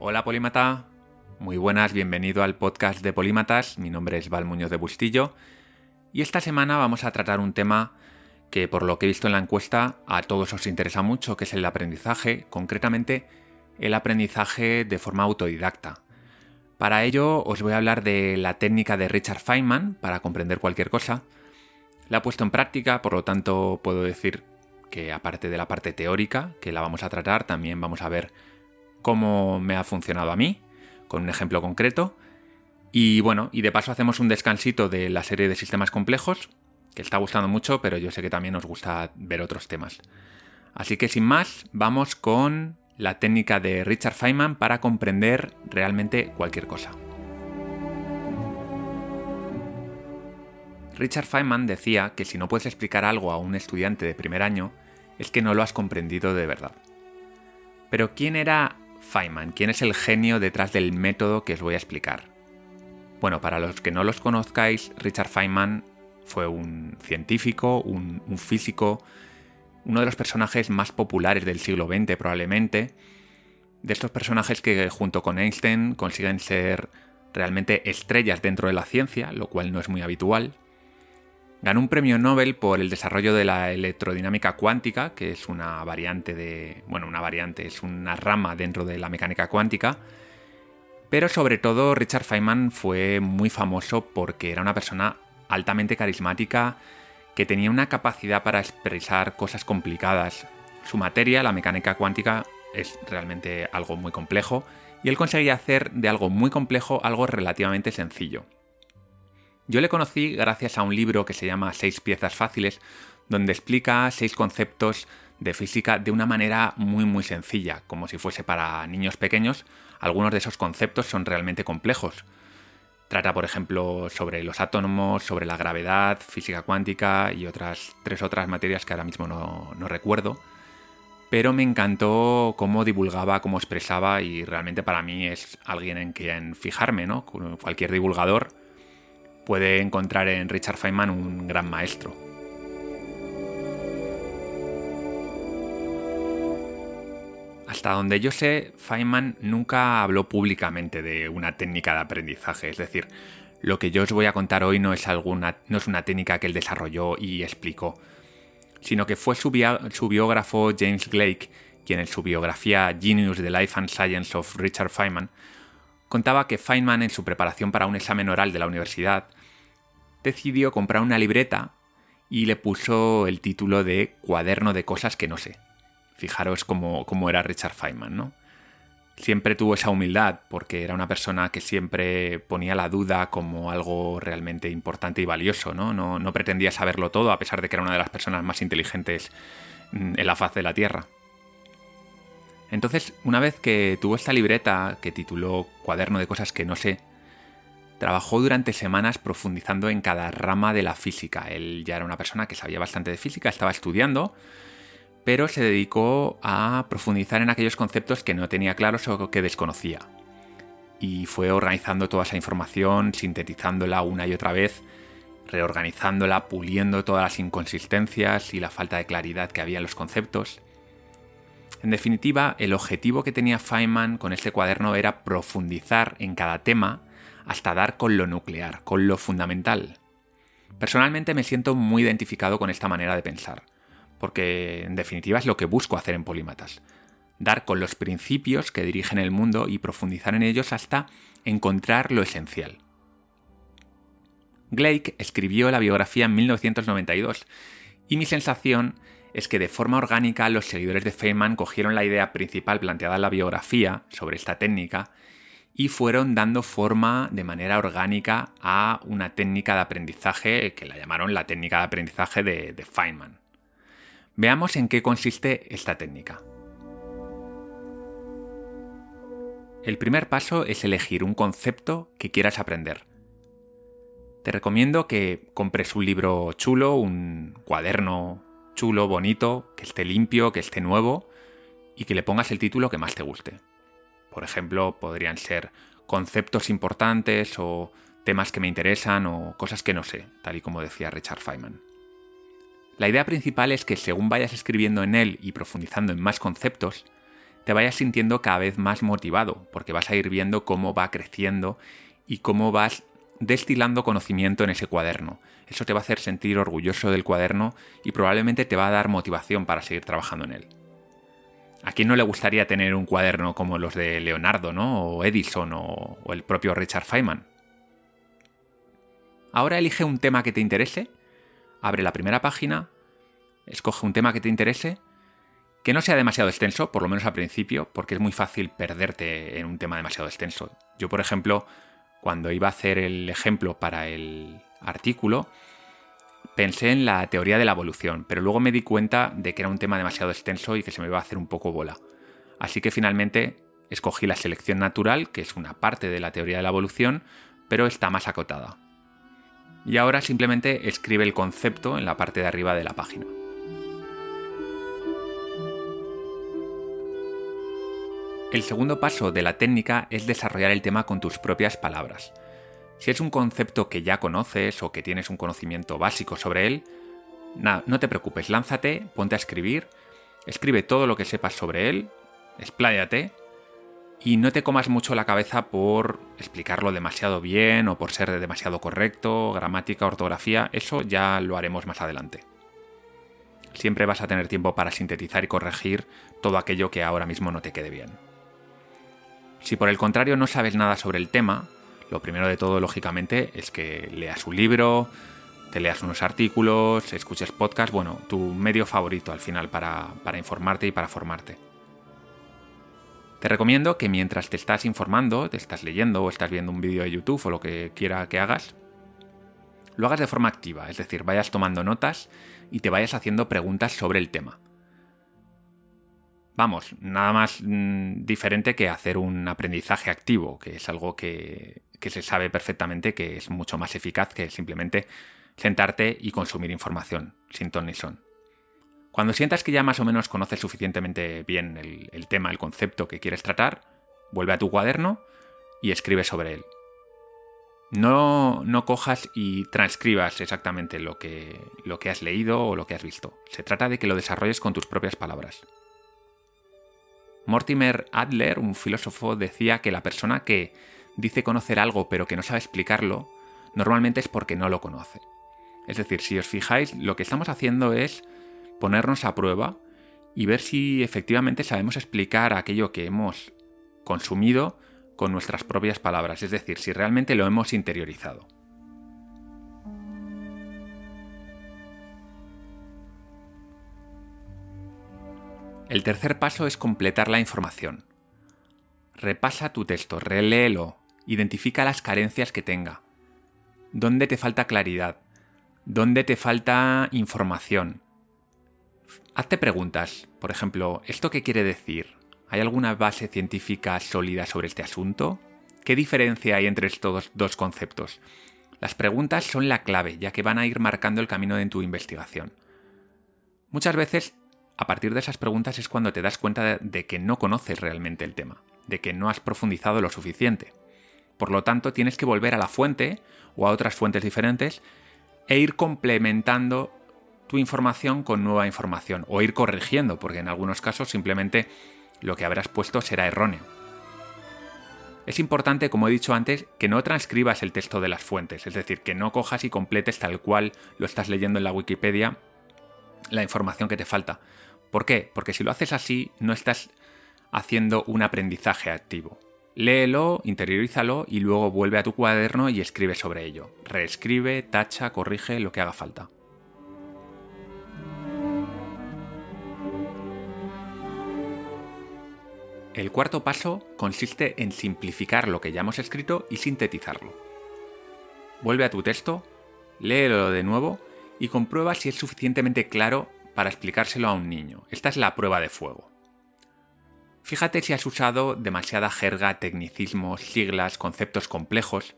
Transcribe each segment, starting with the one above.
Hola Polímata, muy buenas, bienvenido al podcast de Polímatas, mi nombre es Val Muñoz de Bustillo y esta semana vamos a tratar un tema que por lo que he visto en la encuesta a todos os interesa mucho, que es el aprendizaje, concretamente el aprendizaje de forma autodidacta. Para ello os voy a hablar de la técnica de Richard Feynman para comprender cualquier cosa. La he puesto en práctica, por lo tanto puedo decir que aparte de la parte teórica, que la vamos a tratar, también vamos a ver cómo me ha funcionado a mí, con un ejemplo concreto. Y bueno, y de paso hacemos un descansito de la serie de sistemas complejos, que está gustando mucho, pero yo sé que también os gusta ver otros temas. Así que sin más, vamos con la técnica de Richard Feynman para comprender realmente cualquier cosa. Richard Feynman decía que si no puedes explicar algo a un estudiante de primer año, es que no lo has comprendido de verdad. Pero ¿quién era Feynman? ¿Quién es el genio detrás del método que os voy a explicar? Bueno, para los que no los conozcáis, Richard Feynman fue un científico, un, físico, uno de los personajes más populares del siglo XX probablemente, de estos personajes que junto con Einstein consiguen ser realmente estrellas dentro de la ciencia, lo cual no es muy habitual. Ganó un premio Nobel por el desarrollo de la electrodinámica cuántica, que es una variante de. Bueno, una variante, es una rama dentro de la mecánica cuántica. Pero sobre todo Richard Feynman fue muy famoso porque era una persona altamente carismática que tenía una capacidad para expresar cosas complicadas. Su materia, la mecánica cuántica, es realmente algo muy complejo y él conseguía hacer de algo muy complejo algo relativamente sencillo. Yo le conocí gracias a un libro que se llama Seis piezas fáciles, donde explica seis conceptos de física de una manera muy muy sencilla, como si fuese para niños pequeños. Algunos de esos conceptos son realmente complejos. Trata, por ejemplo, sobre los átomos, sobre la gravedad, física cuántica y otras tres otras materias que ahora mismo no, no recuerdo. Pero me encantó cómo divulgaba, cómo expresaba y realmente para mí es alguien en quien fijarme, ¿no? Cualquier divulgador puede encontrar en Richard Feynman un gran maestro. Hasta donde yo sé, Feynman nunca habló públicamente de una técnica de aprendizaje, es decir, lo que yo os voy a contar hoy no es, alguna, no es una técnica que él desarrolló y explicó, sino que fue su, biógrafo James Blake quien en su biografía Genius, The Life and Science of Richard Feynman, contaba que Feynman en su preparación para un examen oral de la universidad decidió comprar una libreta y le puso el título de Cuaderno de cosas que no sé. Fijaros cómo, era Richard Feynman, ¿no? Siempre tuvo esa humildad porque era una persona que siempre ponía la duda como algo realmente importante y valioso, ¿no? No, no pretendía saberlo todo a pesar de que era una de las personas más inteligentes mm, en la faz de la Tierra. Entonces, una vez que tuvo esta libreta que tituló Cuaderno de cosas que no sé, Trabajó durante semanas profundizando en cada rama de la física. Él ya era una persona que sabía bastante de física, estaba estudiando, pero se dedicó a profundizar en aquellos conceptos que no tenía claros o que desconocía. Y fue organizando toda esa información, sintetizándola una y otra vez, reorganizándola, puliendo todas las inconsistencias y la falta de claridad que había en los conceptos. En definitiva, el objetivo que tenía Feynman con este cuaderno era profundizar en cada tema hasta dar con lo nuclear, con lo fundamental. Personalmente me siento muy identificado con esta manera de pensar, porque en definitiva es lo que busco hacer en Polímatas, dar con los principios que dirigen el mundo y profundizar en ellos hasta encontrar lo esencial. Blake escribió la biografía en 1992 y mi sensación es que de forma orgánica los seguidores de Feynman cogieron la idea principal planteada en la biografía sobre esta técnica y fueron dando forma de manera orgánica a una técnica de aprendizaje que la llamaron la técnica de aprendizaje de, Feynman. Veamos en qué consiste esta técnica. El primer paso es elegir un concepto que quieras aprender. Te recomiendo que compres un libro chulo, un cuaderno chulo, bonito, que esté limpio, que esté nuevo y que le pongas el título que más te guste. Por ejemplo, podrían ser conceptos importantes o temas que me interesan o cosas que no sé, tal y como decía Richard Feynman. La idea principal es que según vayas escribiendo en él y profundizando en más conceptos, te vayas sintiendo cada vez más motivado, porque vas a ir viendo cómo va creciendo y cómo vas destilando conocimiento en ese cuaderno. Eso te va a hacer sentir orgulloso del cuaderno y probablemente te va a dar motivación para seguir trabajando en él. ¿A quién no le gustaría tener un cuaderno como los de Leonardo, ¿no? O Edison o, o el propio Richard Feynman? Ahora elige un tema que te interese, abre la primera página, escoge un tema que te interese, que no sea demasiado extenso, por lo menos al principio, porque es muy fácil perderte en un tema demasiado extenso. Yo, por ejemplo, cuando iba a hacer el ejemplo para el artículo, pensé en la teoría de la evolución, pero luego me di cuenta de que era un tema demasiado extenso y que se me iba a hacer un poco bola. Así que finalmente escogí la selección natural, que es una parte de la teoría de la evolución, pero está más acotada. Y ahora simplemente escribe el concepto en la parte de arriba de la página. El segundo paso de la técnica es desarrollar el tema con tus propias palabras. Si es un concepto que ya conoces o que tienes un conocimiento básico sobre él, no te preocupes, lánzate, ponte a escribir, escribe todo lo que sepas sobre él, expláyate y no te comas mucho la cabeza por explicarlo demasiado bien o por ser demasiado correcto, gramática, ortografía, eso ya lo haremos más adelante. Siempre vas a tener tiempo para sintetizar y corregir todo aquello que ahora mismo no te quede bien. Si por el contrario no sabes nada sobre el tema, lo primero de todo, lógicamente, es que leas un libro, te leas unos artículos, escuches podcast, bueno, tu medio favorito al final para, para informarte y para formarte. Te recomiendo que mientras te estás informando, te estás leyendo o estás viendo un vídeo de YouTube o lo que quiera que hagas, lo hagas de forma activa, es decir, vayas tomando notas y te vayas haciendo preguntas sobre el tema. Vamos, nada más mm, diferente que hacer un aprendizaje activo, que es algo que, que se sabe perfectamente que es mucho más eficaz que simplemente sentarte y consumir información, sin ton ni son. Cuando sientas que ya más o menos conoces suficientemente bien el, tema, el concepto que quieres tratar, vuelve a tu cuaderno y escribe sobre él. No, no cojas y transcribas exactamente lo que, lo que has leído o lo que has visto. Se trata de que lo desarrolles con tus propias palabras. Mortimer Adler, un filósofo, decía que la persona que dice conocer algo pero que no sabe explicarlo, normalmente es porque no lo conoce. Es decir, si os fijáis, lo que estamos haciendo es ponernos a prueba y ver si efectivamente sabemos explicar aquello que hemos consumido con nuestras propias palabras, es decir, si realmente lo hemos interiorizado. El tercer paso es completar la información. Repasa tu texto, reléelo, identifica las carencias que tenga. ¿Dónde te falta claridad? ¿Dónde te falta información? Hazte preguntas. Por ejemplo, ¿esto qué quiere decir? ¿Hay alguna base científica sólida sobre este asunto? ¿Qué diferencia hay entre estos dos conceptos? Las preguntas son la clave, ya que van a ir marcando el camino de tu investigación. Muchas veces a partir de esas preguntas es cuando te das cuenta de que no conoces realmente el tema, de que no has profundizado lo suficiente. Por lo tanto, tienes que volver a la fuente o a otras fuentes diferentes e ir complementando tu información con nueva información o ir corrigiendo, porque en algunos casos simplemente lo que habrás puesto será erróneo. Es importante, como he dicho antes, que no transcribas el texto de las fuentes, es decir, que no cojas y completes tal cual lo estás leyendo en la Wikipedia la información que te falta, ¿Por qué? Porque si lo haces así, no estás haciendo un aprendizaje activo. Léelo, interiorízalo y luego vuelve a tu cuaderno y escribe sobre ello. Reescribe, tacha, corrige lo que haga falta. El cuarto paso consiste en simplificar lo que ya hemos escrito y sintetizarlo. Vuelve a tu texto, léelo de nuevo y comprueba si es suficientemente claro para explicárselo a un niño. Esta es la prueba de fuego. Fíjate si has usado demasiada jerga, tecnicismos, siglas, conceptos complejos.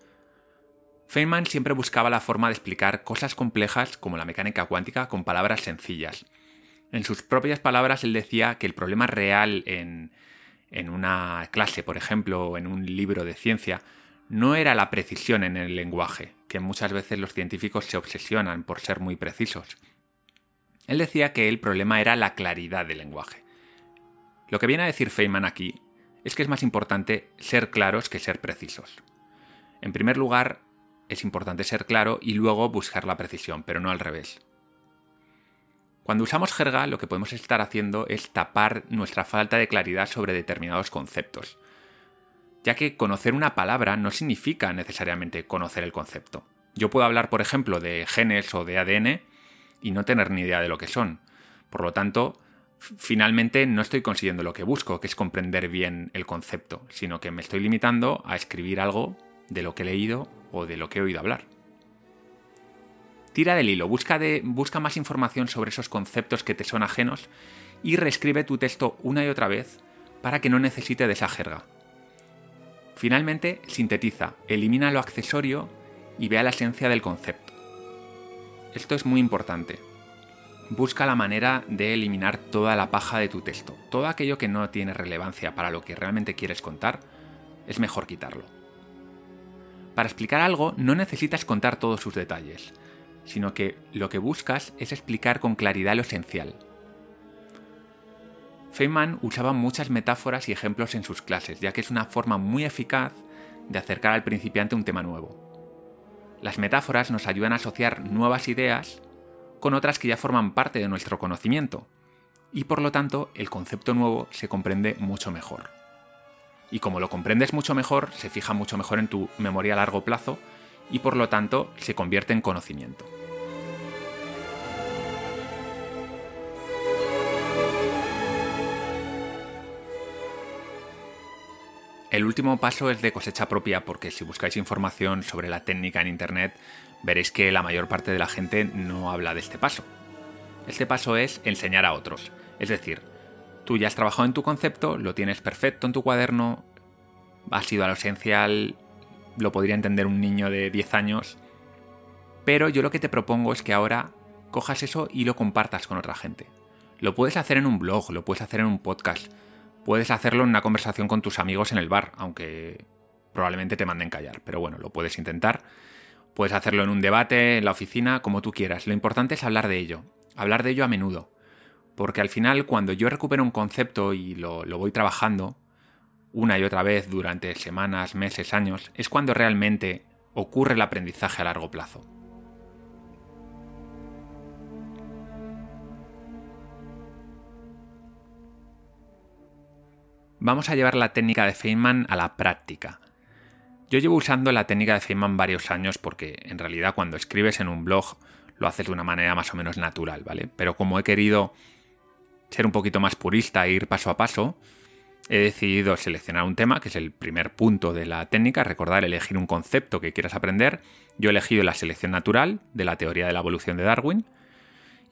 Feynman siempre buscaba la forma de explicar cosas complejas como la mecánica cuántica con palabras sencillas. En sus propias palabras él decía que el problema real en, en una clase, por ejemplo, o en un libro de ciencia, no era la precisión en el lenguaje, que muchas veces los científicos se obsesionan por ser muy precisos. Él decía que el problema era la claridad del lenguaje. Lo que viene a decir Feynman aquí es que es más importante ser claros que ser precisos. En primer lugar, es importante ser claro y luego buscar la precisión, pero no al revés. Cuando usamos jerga, lo que podemos estar haciendo es tapar nuestra falta de claridad sobre determinados conceptos, ya que conocer una palabra no significa necesariamente conocer el concepto. Yo puedo hablar, por ejemplo, de genes o de ADN y no tener ni idea de lo que son. Por lo tanto, finalmente no estoy consiguiendo lo que busco, que es comprender bien el concepto, sino que me estoy limitando a escribir algo de lo que he leído o de lo que he oído hablar. Tira del hilo, busca, de, busca más información sobre esos conceptos que te son ajenos y reescribe tu texto una y otra vez para que no necesite de esa jerga. Finalmente, sintetiza, elimina lo accesorio y vea la esencia del concepto. Esto es muy importante, busca la manera de eliminar toda la paja de tu texto. Todo aquello que no tiene relevancia para lo que realmente quieres contar, es mejor quitarlo. Para explicar algo no necesitas contar todos sus detalles, sino que lo que buscas es explicar con claridad lo esencial. Feynman usaba muchas metáforas y ejemplos en sus clases, ya que es una forma muy eficaz de acercar al principiante un tema nuevo. Las metáforas nos ayudan a asociar nuevas ideas con otras que ya forman parte de nuestro conocimiento, y por lo tanto el concepto nuevo se comprende mucho mejor. Y como lo comprendes mucho mejor, se fija mucho mejor en tu memoria a largo plazo y por lo tanto se convierte en conocimiento. El último paso es de cosecha propia porque si buscáis información sobre la técnica en Internet veréis que la mayor parte de la gente no habla de este paso. Este paso es enseñar a otros. Es decir, tú ya has trabajado en tu concepto, lo tienes perfecto en tu cuaderno, has ido a lo esencial, lo podría entender un niño de 10 años, pero yo lo que te propongo es que ahora cojas eso y lo compartas con otra gente. Lo puedes hacer en un blog, lo puedes hacer en un podcast, puedes hacerlo en una conversación con tus amigos en el bar, aunque probablemente te manden callar, pero bueno, lo puedes intentar Puedes hacerlo en un debate, en la oficina, como tú quieras. Lo importante es hablar de ello, hablar de ello a menudo. Porque al final, cuando yo recupero un concepto y lo, voy trabajando una y otra vez durante semanas, meses, años, es cuando realmente ocurre el aprendizaje a largo plazo. Vamos a llevar la técnica de Feynman a la práctica. Yo llevo usando la técnica de Feynman varios años porque en realidad cuando escribes en un blog lo haces de una manera más o menos natural, ¿vale? Pero como he querido ser un poquito más purista e ir paso a paso, he decidido seleccionar un tema, que es el primer punto de la técnica, recordar elegir un concepto que quieras aprender. Yo he elegido la selección natural de la teoría de la evolución de Darwin.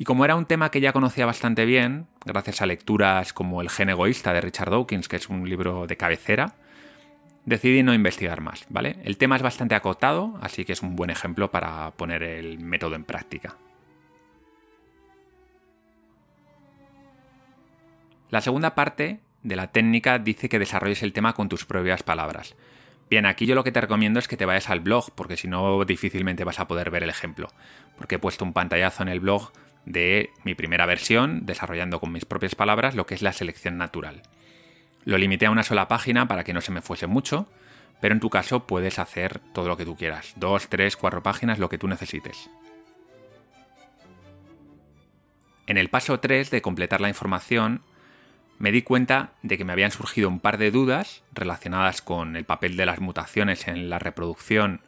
Y como era un tema que ya conocía bastante bien, gracias a lecturas como El gen egoísta de Richard Dawkins, que es un libro de cabecera, decidí no investigar más, ¿vale? El tema es bastante acotado, así que es un buen ejemplo para poner el método en práctica. La segunda parte de la técnica dice que desarrolles el tema con tus propias palabras. Bien, aquí yo lo que te recomiendo es que te vayas al blog, porque si no difícilmente vas a poder ver el ejemplo, porque he puesto un pantallazo en el blog de mi primera versión, desarrollando con mis propias palabras lo que es la selección natural. Lo limité a una sola página para que no se me fuese mucho, pero en tu caso puedes hacer todo lo que tú quieras, dos, tres, cuatro páginas, lo que tú necesites. En el paso 3 de completar la información, me di cuenta de que me habían surgido un par de dudas relacionadas con el papel de las mutaciones en la reproducción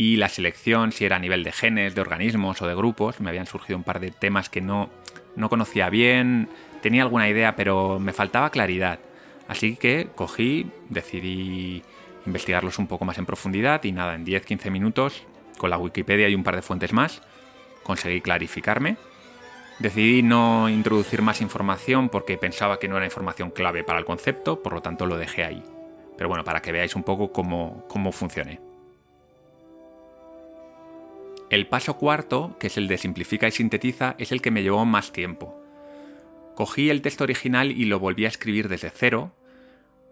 y la selección, si era a nivel de genes, de organismos o de grupos. Me habían surgido un par de temas que no, no conocía bien, tenía alguna idea, pero me faltaba claridad. Así que cogí, decidí investigarlos un poco más en profundidad y nada, en 10-15 minutos, con la Wikipedia y un par de fuentes más, conseguí clarificarme. Decidí no introducir más información porque pensaba que no era información clave para el concepto, por lo tanto lo dejé ahí. Pero bueno, para que veáis un poco cómo, cómo funcione. El paso cuarto, que es el de simplifica y sintetiza, es el que me llevó más tiempo. Cogí el texto original y lo volví a escribir desde cero,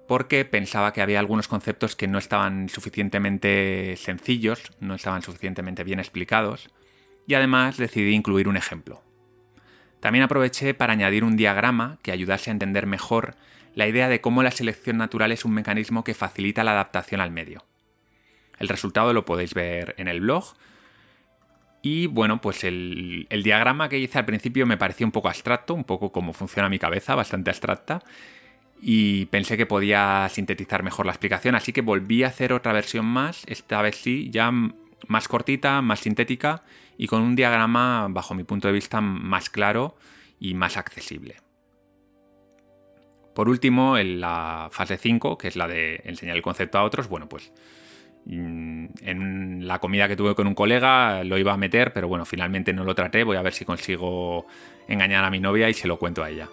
porque pensaba que había algunos conceptos que no estaban suficientemente sencillos, no estaban suficientemente bien explicados, y además decidí incluir un ejemplo. También aproveché para añadir un diagrama que ayudase a entender mejor la idea de cómo la selección natural es un mecanismo que facilita la adaptación al medio. El resultado lo podéis ver en el blog. Y bueno, pues el, el, diagrama que hice al principio me pareció un poco abstracto, un poco como funciona mi cabeza, bastante abstracta. Y pensé que podía sintetizar mejor la explicación, así que volví a hacer otra versión más, esta vez sí, ya más cortita, más sintética y con un diagrama, bajo mi punto de vista, más claro y más accesible. Por último, en la fase 5, que es la de enseñar el concepto a otros, bueno, pues en la comida que tuve con un colega lo iba a meter, pero bueno, finalmente no lo traté, voy a ver si consigo engañar a mi novia y se lo cuento a ella.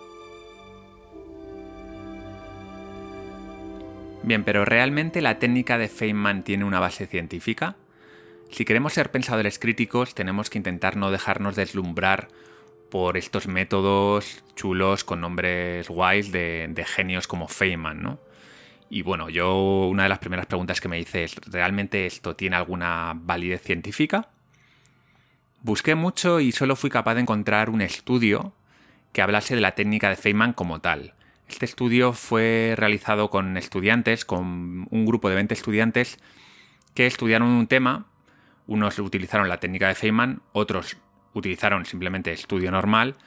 Bien, pero ¿realmente la técnica de Feynman tiene una base científica? Si queremos ser pensadores críticos, tenemos que intentar no dejarnos deslumbrar por estos métodos chulos con nombres guays de, genios como Feynman, ¿no? Y bueno, yo una de las primeras preguntas que me hice es, ¿realmente esto tiene alguna validez científica? Busqué mucho y solo fui capaz de encontrar un estudio que hablase de la técnica de Feynman como tal. Este estudio fue realizado con estudiantes, con un grupo de 20 estudiantes que estudiaron un tema unos utilizaron la técnica de Feynman, otros utilizaron simplemente estudio normal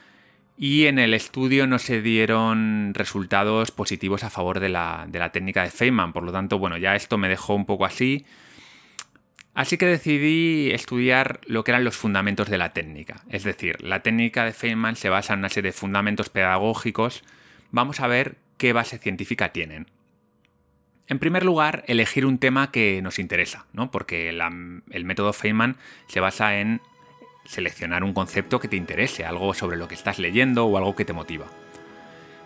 y en el estudio no se dieron resultados positivos a favor de la, de la técnica de Feynman. Por lo tanto, bueno, ya esto me dejó un poco así. Así que decidí estudiar lo que eran los fundamentos de la técnica. Es decir, la técnica de Feynman se basa en una serie de fundamentos pedagógicos. Vamos a ver qué base científica tienen. En primer lugar, elegir un tema que nos interesa, ¿no? porque el método Feynman se basa en seleccionar un concepto que te interese, algo sobre lo que estás leyendo o algo que te motiva.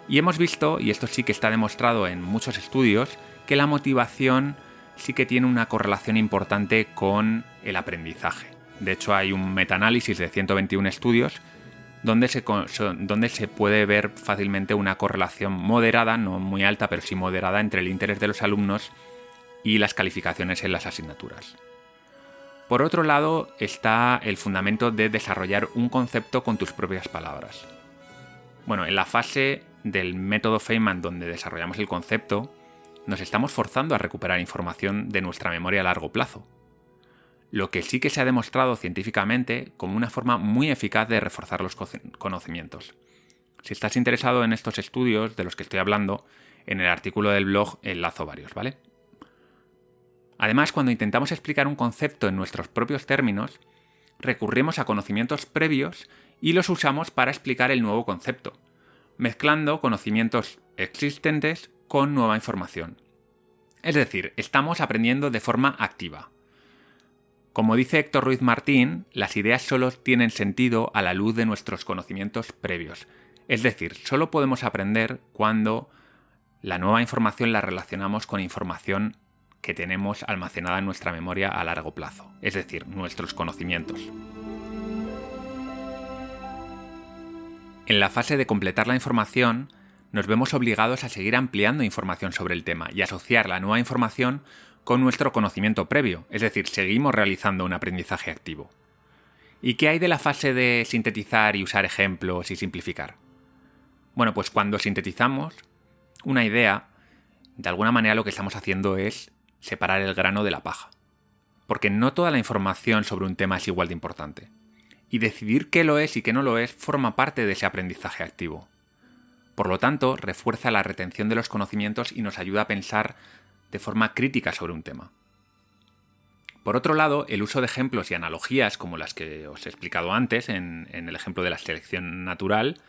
Y hemos visto, y esto sí que está demostrado en muchos estudios, que la motivación sí que tiene una correlación importante con el aprendizaje. De hecho, hay un metaanálisis de 121 estudios donde se, donde se puede ver fácilmente una correlación moderada, no muy alta, pero sí moderada entre el interés de los alumnos y las calificaciones en las asignaturas. Por otro lado está el fundamento de desarrollar un concepto con tus propias palabras. Bueno, en la fase del método Feynman donde desarrollamos el concepto, nos estamos forzando a recuperar información de nuestra memoria a largo plazo, lo que sí que se ha demostrado científicamente como una forma muy eficaz de reforzar los conocimientos. Si estás interesado en estos estudios de los que estoy hablando, en el artículo del blog enlazo varios, ¿vale? Además, cuando intentamos explicar un concepto en nuestros propios términos, recurrimos a conocimientos previos y los usamos para explicar el nuevo concepto, mezclando conocimientos existentes con nueva información. Es decir, estamos aprendiendo de forma activa. Como dice Héctor Ruiz Martín, las ideas solo tienen sentido a la luz de nuestros conocimientos previos. Es decir, solo podemos aprender cuando la nueva información la relacionamos con información que tenemos almacenada en nuestra memoria a largo plazo, es decir, nuestros conocimientos. En la fase de completar la información, nos vemos obligados a seguir ampliando información sobre el tema y asociar la nueva información con nuestro conocimiento previo, es decir, seguimos realizando un aprendizaje activo. ¿Y qué hay de la fase de sintetizar y usar ejemplos y simplificar? Bueno, pues cuando sintetizamos una idea, de alguna manera lo que estamos haciendo es separar el grano de la paja. Porque no toda la información sobre un tema es igual de importante. Y decidir qué lo es y qué no lo es forma parte de ese aprendizaje activo. Por lo tanto, refuerza la retención de los conocimientos y nos ayuda a pensar de forma crítica sobre un tema. Por otro lado, el uso de ejemplos y analogías como las que os he explicado antes en, el ejemplo de la selección natural,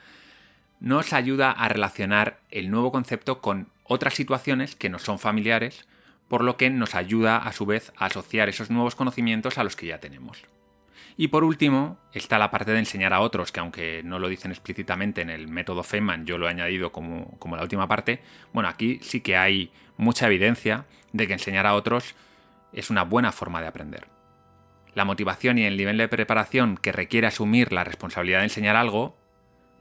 nos ayuda a relacionar el nuevo concepto con otras situaciones que nos son familiares, por lo que nos ayuda a su vez a asociar esos nuevos conocimientos a los que ya tenemos. Y por último, está la parte de enseñar a otros, que aunque no lo dicen explícitamente en el método Feynman, yo lo he añadido como, como la última parte, bueno, aquí sí que hay mucha evidencia de que enseñar a otros es una buena forma de aprender. La motivación y el nivel de preparación que requiere asumir la responsabilidad de enseñar algo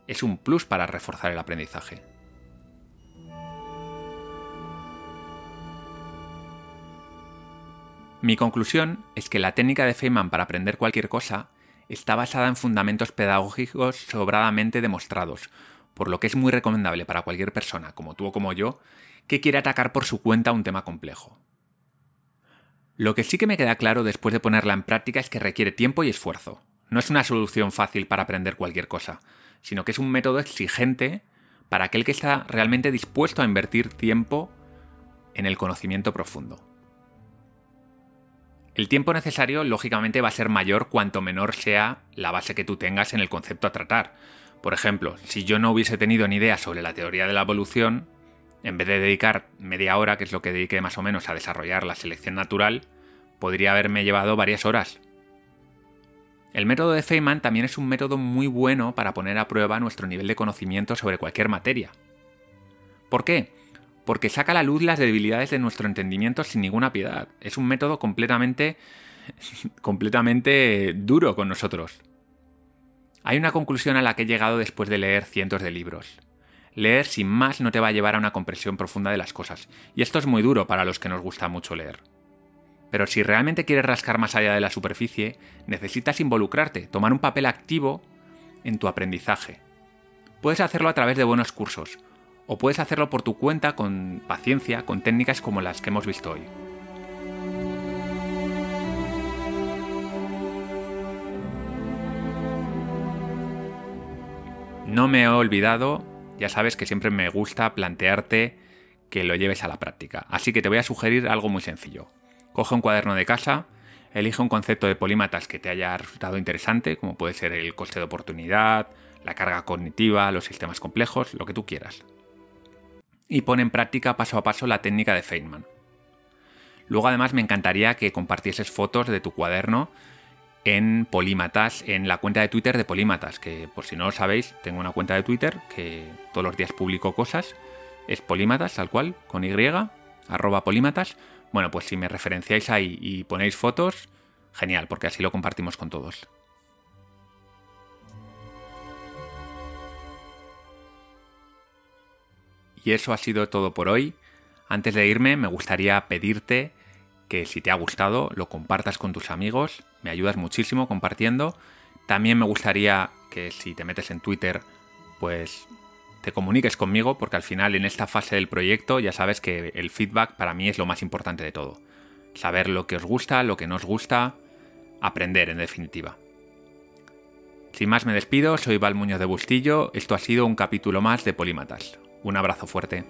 es un plus para reforzar el aprendizaje. Mi conclusión es que la técnica de Feynman para aprender cualquier cosa está basada en fundamentos pedagógicos sobradamente demostrados, por lo que es muy recomendable para cualquier persona, como tú o como yo, que quiera atacar por su cuenta un tema complejo. Lo que sí que me queda claro después de ponerla en práctica es que requiere tiempo y esfuerzo. No es una solución fácil para aprender cualquier cosa, sino que es un método exigente para aquel que está realmente dispuesto a invertir tiempo en el conocimiento profundo. El tiempo necesario, lógicamente, va a ser mayor cuanto menor sea la base que tú tengas en el concepto a tratar. Por ejemplo, si yo no hubiese tenido ni idea sobre la teoría de la evolución, en vez de dedicar media hora, que es lo que dediqué más o menos a desarrollar la selección natural, podría haberme llevado varias horas. El método de Feynman también es un método muy bueno para poner a prueba nuestro nivel de conocimiento sobre cualquier materia. ¿Por qué? Porque saca a la luz las debilidades de nuestro entendimiento sin ninguna piedad. Es un método completamente completamente duro con nosotros. Hay una conclusión a la que he llegado después de leer cientos de libros. Leer sin más no te va a llevar a una comprensión profunda de las cosas, y esto es muy duro para los que nos gusta mucho leer. Pero si realmente quieres rascar más allá de la superficie, necesitas involucrarte, tomar un papel activo en tu aprendizaje. Puedes hacerlo a través de buenos cursos, o puedes hacerlo por tu cuenta con paciencia, con técnicas como las que hemos visto hoy. No me he olvidado, ya sabes que siempre me gusta plantearte que lo lleves a la práctica, así que te voy a sugerir algo muy sencillo. Coge un cuaderno de casa, elige un concepto de polímatas que te haya resultado interesante, como puede ser el coste de oportunidad, la carga cognitiva, los sistemas complejos, lo que tú quieras y pone en práctica paso a paso la técnica de Feynman. Luego además me encantaría que compartieses fotos de tu cuaderno en Polímatas, en la cuenta de Twitter de Polímatas, que por si no lo sabéis, tengo una cuenta de Twitter que todos los días publico cosas. Es Polímatas, tal cual, con Y, arroba Polímatas. Bueno, pues si me referenciáis ahí y ponéis fotos, genial, porque así lo compartimos con todos. Y eso ha sido todo por hoy. Antes de irme, me gustaría pedirte que si te ha gustado lo compartas con tus amigos, me ayudas muchísimo compartiendo. También me gustaría que si te metes en Twitter, pues te comuniques conmigo, porque al final en esta fase del proyecto ya sabes que el feedback para mí es lo más importante de todo. Saber lo que os gusta, lo que no os gusta, aprender en definitiva. Sin más me despido, soy Val Muñoz de Bustillo, esto ha sido un capítulo más de Polímatas. Un abrazo fuerte.